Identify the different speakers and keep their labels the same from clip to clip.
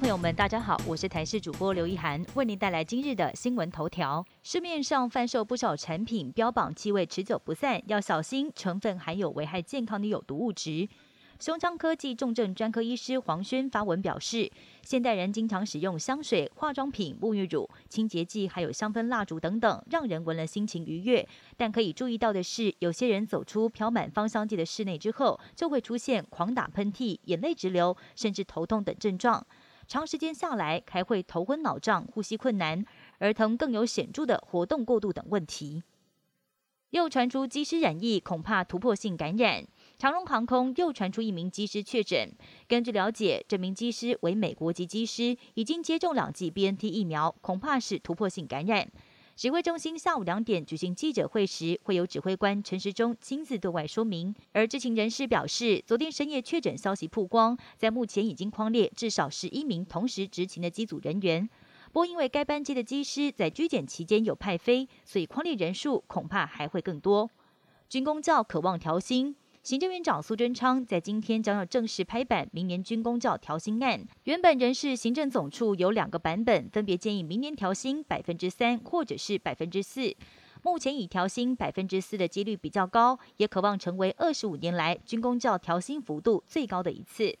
Speaker 1: 朋友们，大家好，我是台视主播刘一涵，为您带来今日的新闻头条。市面上贩售不少产品，标榜气味持久不散，要小心成分含有危害健康的有毒物质。胸腔科技重症专科医师黄轩发文表示，现代人经常使用香水、化妆品、沐浴乳、清洁剂，还有香氛蜡烛等等，让人闻了心情愉悦。但可以注意到的是，有些人走出飘满芳香剂的室内之后，就会出现狂打喷嚏、眼泪直流，甚至头痛等症状。长时间下来，还会头昏脑胀、呼吸困难，儿童更有显著的活动过度等问题。又传出机师染疫，恐怕突破性感染。长荣航空又传出一名机师确诊。根据了解，这名机师为美国籍机师，已经接种两剂 BNT 疫苗，恐怕是突破性感染。指挥中心下午两点举行记者会时，会有指挥官陈时中亲自对外说明。而知情人士表示，昨天深夜确诊消息曝光，在目前已经框列至少十一名同时执勤的机组人员。不过，因为该班机的机师在居检期间有派飞，所以框列人数恐怕还会更多。军工教渴望调薪。行政院长苏贞昌在今天将要正式拍板明年军工教调薪案。原本人事行政总处有两个版本，分别建议明年调薪百分之三或者是百分之四。目前以调薪百分之四的几率比较高，也渴望成为二十五年来军工教调薪幅度最高的一次。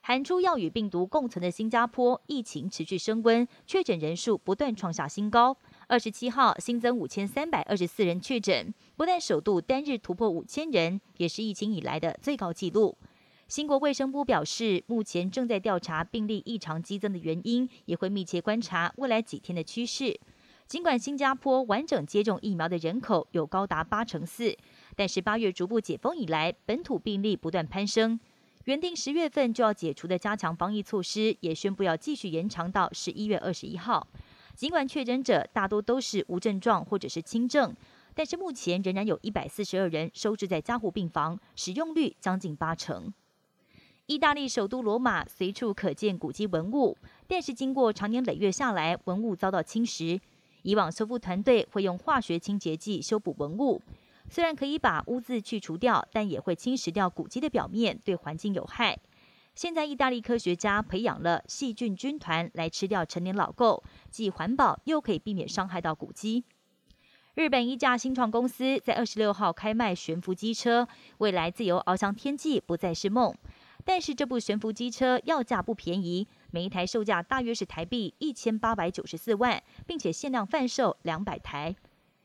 Speaker 1: 韩出要与病毒共存的新加坡，疫情持续升温，确诊人数不断创下新高。二十七号新增五千三百二十四人确诊，不但首度单日突破五千人，也是疫情以来的最高纪录。新国卫生部表示，目前正在调查病例异常激增的原因，也会密切观察未来几天的趋势。尽管新加坡完整接种疫苗的人口有高达八成四，但是八月逐步解封以来，本土病例不断攀升。原定十月份就要解除的加强防疫措施，也宣布要继续延长到十一月二十一号。尽管确诊者大多都是无症状或者是轻症，但是目前仍然有一百四十二人收治在加护病房，使用率将近八成。意大利首都罗马随处可见古迹文物，但是经过长年累月下来，文物遭到侵蚀。以往修复团队会用化学清洁剂修补文物，虽然可以把污渍去除掉，但也会侵蚀掉古迹的表面，对环境有害。现在，意大利科学家培养了细菌军团来吃掉成年老垢，既环保又可以避免伤害到古迹。日本一家新创公司在二十六号开卖悬浮机车，未来自由翱翔天际不再是梦。但是这部悬浮机车要价不便宜，每一台售价大约是台币一千八百九十四万，并且限量贩售两百台。